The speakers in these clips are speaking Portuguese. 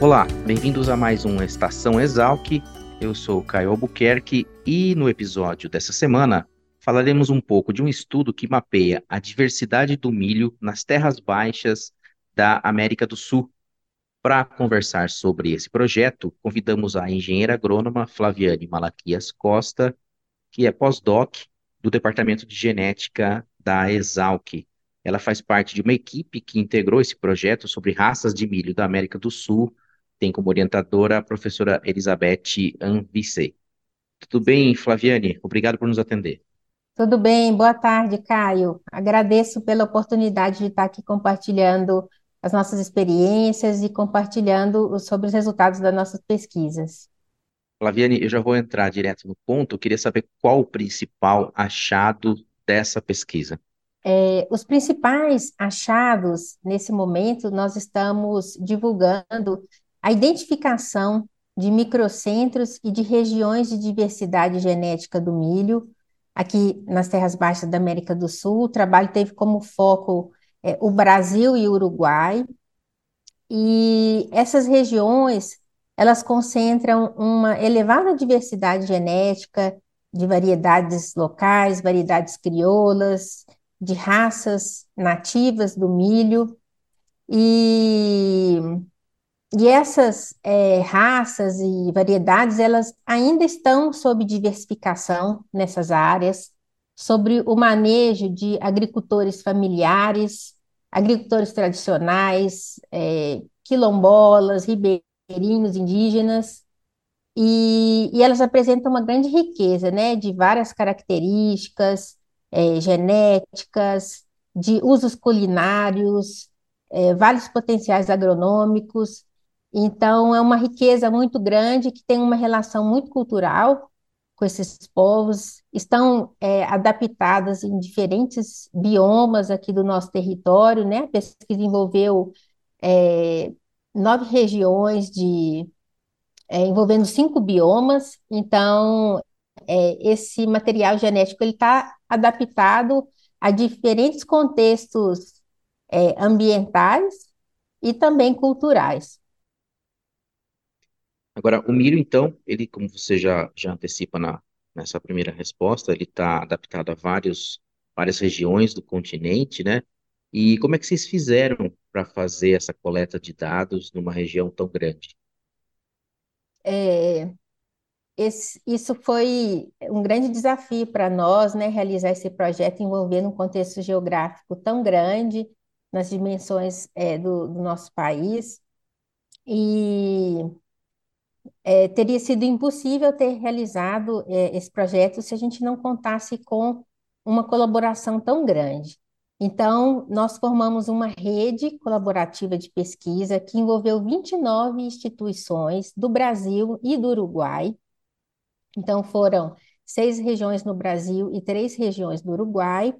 Olá, bem-vindos a mais um Estação Exalc. Eu sou Caio Albuquerque e no episódio dessa semana falaremos um pouco de um estudo que mapeia a diversidade do milho nas terras baixas da América do Sul. Para conversar sobre esse projeto, convidamos a engenheira agrônoma Flaviane Malaquias Costa, que é pós-doc do Departamento de Genética da Exalc. Ela faz parte de uma equipe que integrou esse projeto sobre raças de milho da América do Sul tem como orientadora a professora Elizabeth Anvicei. Tudo bem, Flaviane? Obrigado por nos atender. Tudo bem, boa tarde, Caio. Agradeço pela oportunidade de estar aqui compartilhando as nossas experiências e compartilhando sobre os resultados das nossas pesquisas. Flaviane, eu já vou entrar direto no ponto. Eu queria saber qual o principal achado dessa pesquisa. É, os principais achados, nesse momento, nós estamos divulgando a identificação de microcentros e de regiões de diversidade genética do milho, aqui nas terras baixas da América do Sul. O trabalho teve como foco é, o Brasil e o Uruguai, e essas regiões elas concentram uma elevada diversidade genética de variedades locais, variedades crioulas, de raças nativas do milho, e e essas é, raças e variedades, elas ainda estão sob diversificação nessas áreas, sobre o manejo de agricultores familiares, agricultores tradicionais, é, quilombolas, ribeirinhos, indígenas, e, e, elas apresentam uma grande riqueza, né, de várias características é, genéticas, de usos culinários, é, vários potenciais agronômicos, então, é uma riqueza muito grande que tem uma relação muito cultural com esses povos, estão é, adaptadas em diferentes biomas aqui do nosso território, né? A pesquisa envolveu é, nove regiões de é, envolvendo cinco biomas, então é, esse material genético ele está adaptado a diferentes contextos é, ambientais e também culturais. Agora, o milho, então, ele, como você já, já antecipa na, nessa primeira resposta, ele está adaptado a vários, várias regiões do continente, né? E como é que vocês fizeram para fazer essa coleta de dados numa região tão grande? É, esse, isso foi um grande desafio para nós, né, realizar esse projeto envolvendo um contexto geográfico tão grande, nas dimensões é, do, do nosso país. E é, teria sido impossível ter realizado é, esse projeto se a gente não contasse com uma colaboração tão grande. Então, nós formamos uma rede colaborativa de pesquisa que envolveu 29 instituições do Brasil e do Uruguai. Então, foram seis regiões no Brasil e três regiões do Uruguai.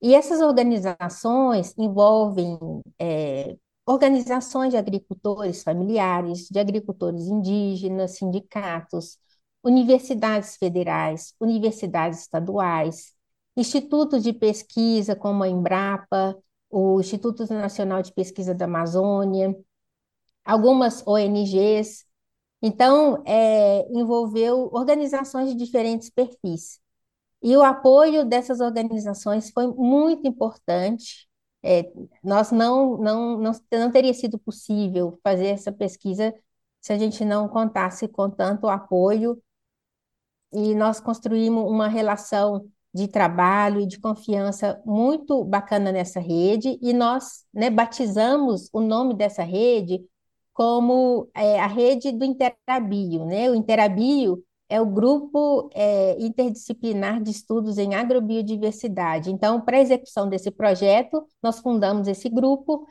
E essas organizações envolvem é, organizações de agricultores familiares, de agricultores indígenas, sindicatos, universidades federais, universidades estaduais, institutos de pesquisa como a Embrapa, o Instituto Nacional de Pesquisa da Amazônia, algumas ONGs. Então, é, envolveu organizações de diferentes perfis. E o apoio dessas organizações foi muito importante é, nós não, não, não, não teria sido possível fazer essa pesquisa se a gente não contasse com tanto apoio e nós construímos uma relação de trabalho e de confiança muito bacana nessa rede e nós né, batizamos o nome dessa rede como é, a rede do Interabio, né? O Interabio é o grupo é, interdisciplinar de estudos em agrobiodiversidade. Então, para a execução desse projeto, nós fundamos esse grupo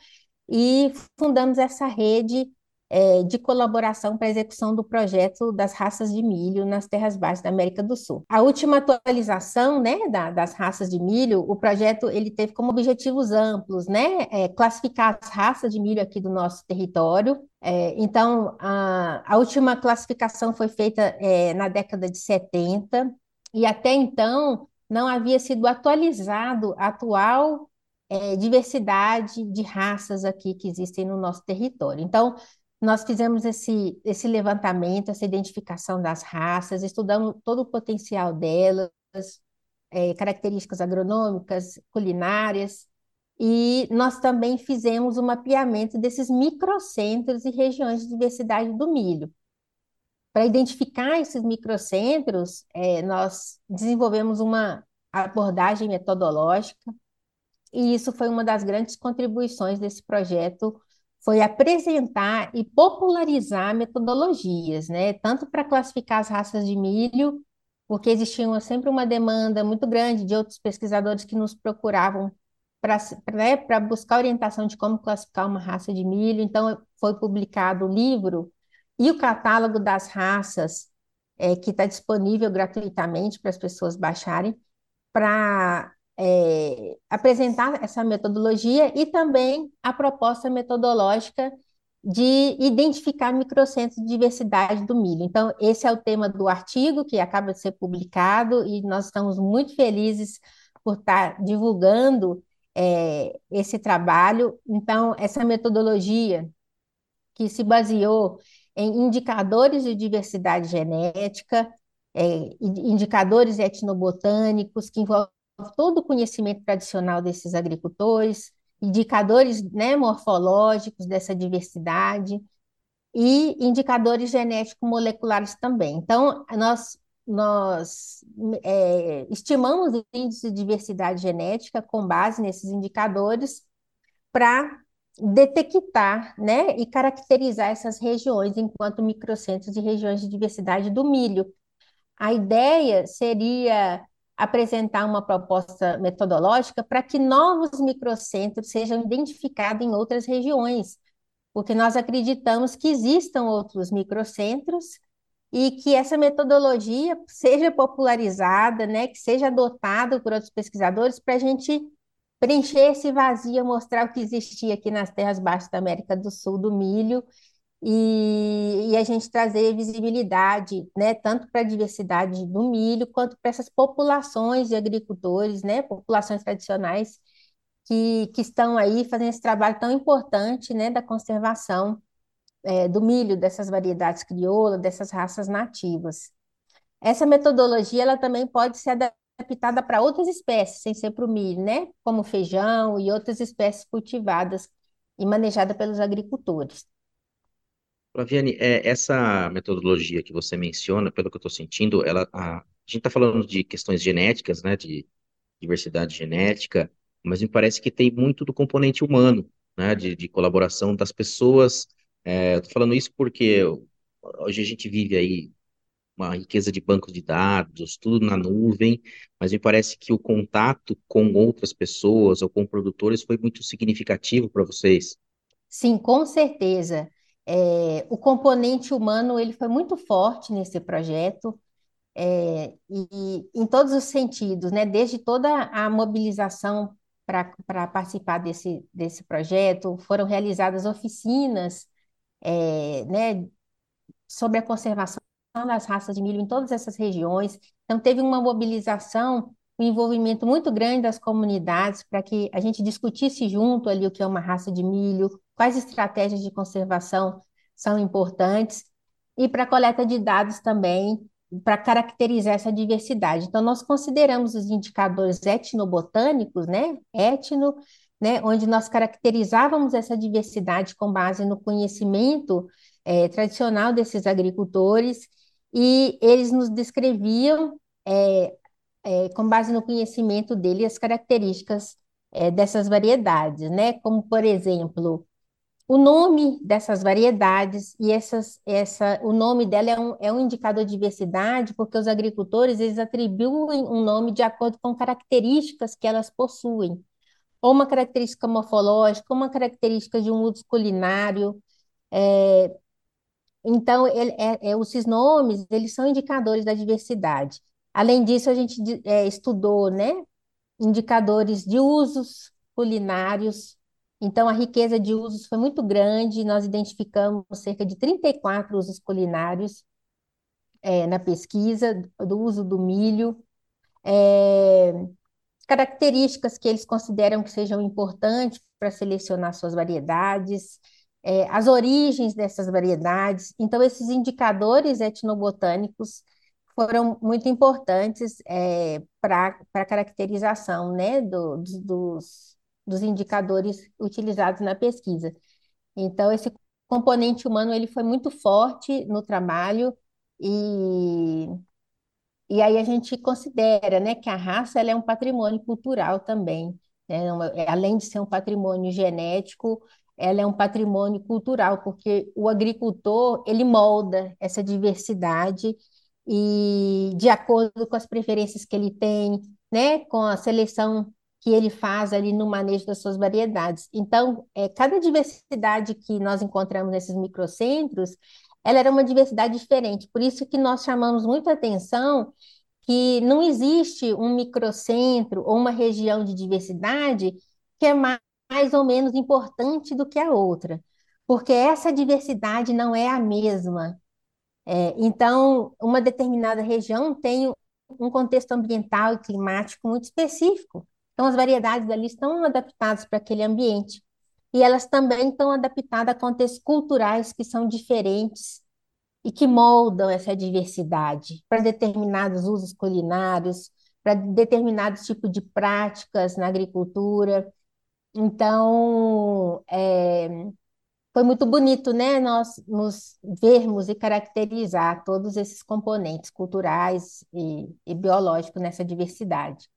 e fundamos essa rede é, de colaboração para a execução do projeto das raças de milho nas terras baixas da América do Sul. A última atualização né, da, das raças de milho, o projeto ele teve como objetivos amplos, né, é, classificar as raças de milho aqui do nosso território. É, então, a, a, última classificação foi feita é, na década de 70, e até então não havia sido atualizado a atual é, diversidade de raças aqui que existem no nosso território. Então, nós fizemos esse, esse levantamento, essa identificação das raças, estudamos todo o potencial delas, é, características agronômicas, culinárias, e nós também fizemos um mapeamento desses microcentros e regiões de diversidade do milho. Para identificar esses microcentros, é, nós desenvolvemos uma abordagem metodológica, e isso foi uma das grandes contribuições desse projeto foi apresentar e popularizar metodologias, né? Tanto para classificar as raças de milho, porque existia sempre uma demanda muito grande de outros pesquisadores que nos procuravam para né, buscar orientação de como classificar uma raça de milho. Então, foi publicado o livro e o catálogo das raças, é, que está disponível gratuitamente para as pessoas baixarem, para é, apresentar essa metodologia e também a proposta metodológica de identificar microcentros de diversidade do milho. Então, esse é o tema do artigo que acaba de ser publicado e nós estamos muito felizes por estar divulgando é, esse trabalho. Então, essa metodologia que se baseou em indicadores de diversidade genética, é, indicadores etnobotânicos que envolvem todo o conhecimento tradicional desses agricultores, indicadores né, morfológicos dessa diversidade e indicadores genético-moleculares também. Então, nós, nós é, estimamos o índice de diversidade genética com base nesses indicadores para detectar né, e caracterizar essas regiões enquanto microcentros de regiões de diversidade do milho. A ideia seria apresentar uma proposta metodológica para que novos microcentros sejam identificados em outras regiões, porque nós acreditamos que existam outros microcentros e que essa metodologia seja popularizada, né, que seja adotada por outros pesquisadores para a gente preencher esse vazio, mostrar o que existia aqui nas terras baixas da América do Sul do milho e, e a gente trazer visibilidade, né, tanto para a diversidade do milho, quanto para essas populações de agricultores, né, populações tradicionais que, que estão aí fazendo esse trabalho tão importante, né, da conservação é, do milho, dessas variedades crioulas, dessas raças nativas. Essa metodologia, ela também pode ser adaptada para outras espécies, sem ser para o milho, né, como feijão e outras espécies cultivadas e manejadas pelos agricultores. Flaviane, é, essa metodologia que você menciona, pelo que eu estou sentindo, ela, a, a gente está falando de questões genéticas, né, de diversidade genética, mas me parece que tem muito do componente humano, né, de, de colaboração das pessoas. É, estou falando isso porque hoje a gente vive aí uma riqueza de bancos de dados, tudo na nuvem, mas me parece que o contato com outras pessoas ou com produtores foi muito significativo para vocês. Sim, com certeza. É, o componente humano ele foi muito forte nesse projeto, é, e, em todos os sentidos, né? Desde toda a mobilização para participar desse, desse projeto, foram realizadas oficinas, é, né, sobre a conservação das raças de milho em todas essas regiões. Então, teve uma mobilização, um envolvimento muito grande das comunidades para que a gente discutisse junto ali o que é uma raça de milho, quais estratégias de conservação são importantes, e para coleta de dados também, para caracterizar essa diversidade. Então, nós consideramos os indicadores etnobotânicos, né, etno, né, onde nós caracterizávamos essa diversidade com base no conhecimento é, tradicional desses agricultores, e eles nos descreviam, é, é, com base no conhecimento dele, as características é, dessas variedades, né, como, por exemplo, o nome dessas variedades e essas, essa, o nome dela é um, é um indicador de diversidade, porque os agricultores eles atribuem um nome de acordo com características que elas possuem, ou uma característica morfológica, uma característica de um uso culinário. É, então, ele, é, é, esses nomes, eles são indicadores da diversidade. Além disso, a gente é, estudou, né, indicadores de usos culinários. Então, a riqueza de usos foi muito grande, nós identificamos cerca de 34 usos culinários é, na pesquisa do uso do milho. É, características que eles consideram que sejam importantes para selecionar suas variedades, é, as origens dessas variedades. Então, esses indicadores etnobotânicos foram muito importantes é, para a caracterização né, do, dos, dos indicadores utilizados na pesquisa. Então, esse componente humano ele foi muito forte no trabalho e, e aí a gente considera né, que a raça ela é um patrimônio cultural também. Né? Além de ser um patrimônio genético, ela é um patrimônio cultural, porque o agricultor, ele molda essa diversidade e de acordo com as preferências que ele tem, né, com a seleção que ele faz ali no manejo das suas variedades. Então, é, cada diversidade que nós encontramos nesses microcentros, ela era uma diversidade diferente. Por isso que nós chamamos muita atenção que não existe um microcentro ou uma região de diversidade que é mais ou menos importante do que a outra, porque essa diversidade não é a mesma. É, então, uma determinada região tem um contexto ambiental e climático muito específico. Então, as variedades ali estão adaptadas para aquele ambiente. E elas também estão adaptadas a contextos culturais que são diferentes e que moldam essa diversidade para determinados usos culinários, para determinados tipos de práticas na agricultura. Então, é, foi muito bonito, né, nós nos vermos e caracterizar todos esses componentes culturais e, e biológicos nessa diversidade.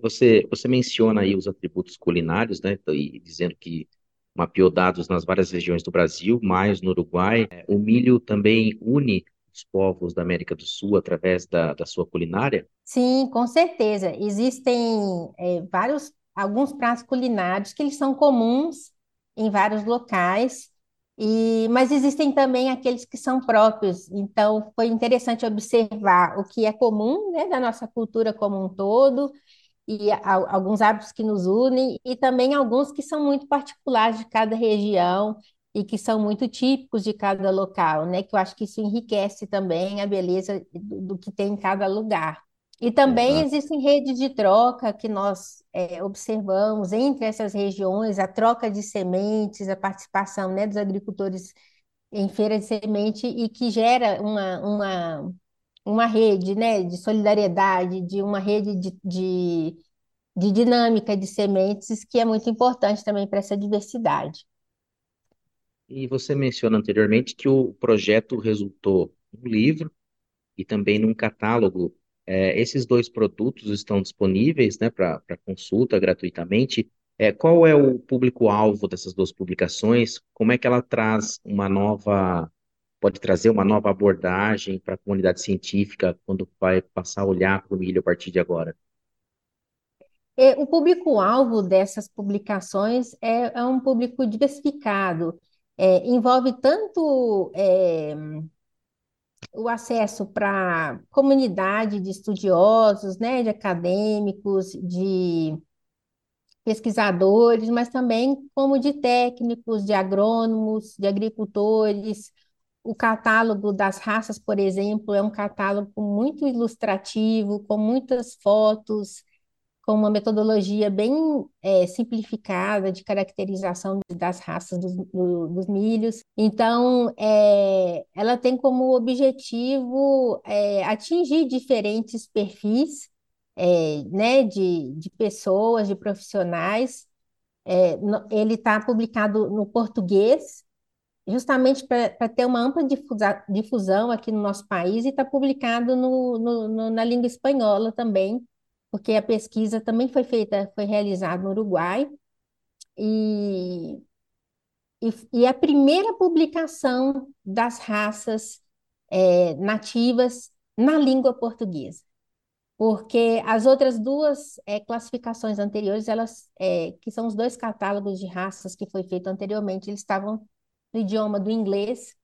Você, você menciona aí os atributos culinários, né, e dizendo que mapeou dados nas várias regiões do Brasil, mais no Uruguai. O milho também une os povos da América do Sul através da, da sua culinária? Sim, com certeza. Existem é, vários alguns pratos culinários que eles são comuns em vários locais, e, mas existem também aqueles que são próprios. Então, foi interessante observar o que é comum, né, da nossa cultura como um todo, e a, alguns hábitos que nos unem, e também alguns que são muito particulares de cada região e que são muito típicos de cada local, né? Que eu acho que isso enriquece também a beleza do, do que tem em cada lugar. E também Exato. existem redes de troca que nós é, observamos entre essas regiões, a troca de sementes, a participação, né, dos agricultores em feira de semente e que gera uma, uma, uma rede, né, de solidariedade, de uma rede de, de, de dinâmica de sementes que é muito importante também para essa diversidade. E você mencionou anteriormente que o projeto resultou num livro e também num catálogo é, esses dois produtos estão disponíveis, né, para consulta gratuitamente. É, qual é o público-alvo dessas duas publicações? Como é que ela traz uma nova, pode trazer uma nova abordagem para a comunidade científica quando vai passar a olhar para o milho a partir de agora? É, o público-alvo dessas publicações é, é um público diversificado. É, envolve tanto é, o acesso para comunidade de estudiosos, né, de acadêmicos, de pesquisadores, mas também como de técnicos, de agrônomos, de agricultores. O catálogo das raças, por exemplo, é um catálogo muito ilustrativo, com muitas fotos, com uma metodologia bem é, simplificada de caracterização das raças dos, do, dos milhos. Então, é, ela tem como objetivo é, atingir diferentes perfis né, de, de pessoas, de profissionais. No, ele está publicado no português, justamente para ter uma ampla difusa, difusão aqui no nosso país, e está publicado no, no, na língua espanhola também porque a pesquisa também foi feita, foi realizada no Uruguai, e, e, e a primeira publicação das raças é, nativas na língua portuguesa. Porque as outras duas é, classificações anteriores, elas, é, que são os dois catálogos de raças que foi feito anteriormente, eles estavam no idioma do inglês,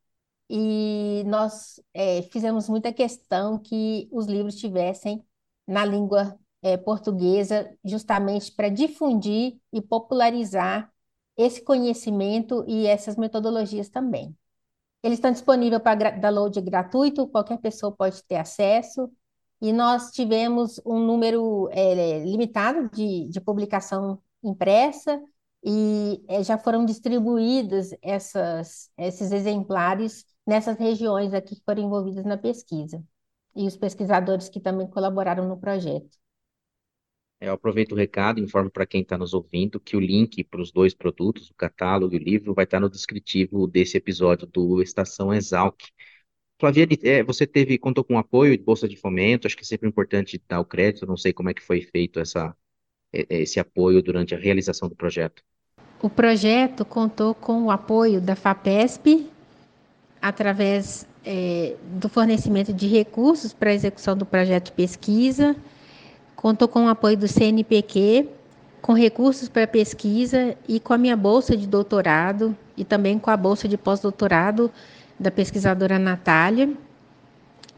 e nós é, fizemos muita questão que os livros tivessem na língua é, portuguesa, justamente para difundir e popularizar esse conhecimento e essas metodologias também. Eles estão disponíveis para download gratuito, qualquer pessoa pode ter acesso, e nós tivemos um número é, limitado de, de publicação impressa, e é, já foram distribuídos essas, esses exemplares nessas regiões aqui que foram envolvidas na pesquisa, e os pesquisadores que também colaboraram no projeto. Eu aproveito o recado, informo para quem está nos ouvindo que o link para os dois produtos, o catálogo e o livro, vai estar tá no descritivo desse episódio do Estação Exalc. Flaviane, é, você teve, contou com apoio de Bolsa de Fomento, acho que é sempre importante dar o crédito, não sei como é que foi feito essa, é, é, esse apoio durante a realização do projeto. O projeto contou com o apoio da FAPESP, através é, do fornecimento de recursos para a execução do projeto de pesquisa, Contou com o apoio do CNPq, com recursos para pesquisa e com a minha bolsa de doutorado e também com a bolsa de pós-doutorado da pesquisadora Natália.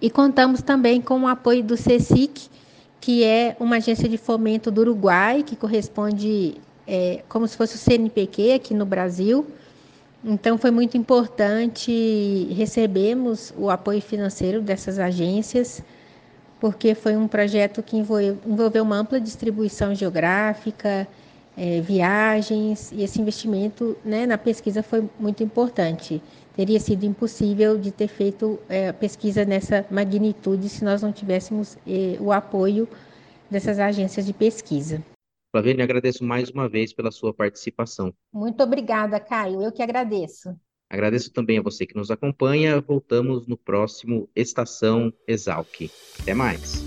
E contamos também com o apoio do CSIC, que é uma agência de fomento do Uruguai, que corresponde é, como se fosse o CNPq aqui no Brasil. Então, foi muito importante recebermos o apoio financeiro dessas agências porque foi um projeto que envolveu, uma ampla distribuição geográfica, é, viagens, e esse investimento né, na pesquisa foi muito importante. Teria sido impossível de ter feito é, a pesquisa nessa magnitude se nós não tivéssemos é, o apoio dessas agências de pesquisa. Flaviane, agradeço mais uma vez pela sua participação. Muito obrigada, Caio. Eu que agradeço. Agradeço também a você que nos acompanha. Voltamos no próximo Estação Exalc. Até mais.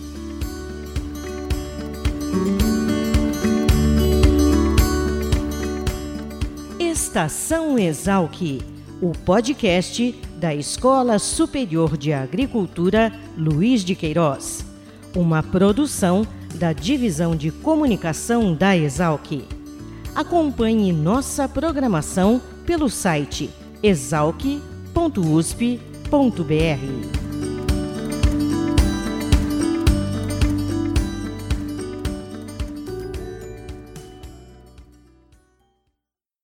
Estação Exalc, o podcast da Escola Superior de Agricultura Luiz de Queiroz, uma produção da Divisão de Comunicação da Exalc. Acompanhe nossa programação pelo site exalc.usp.br.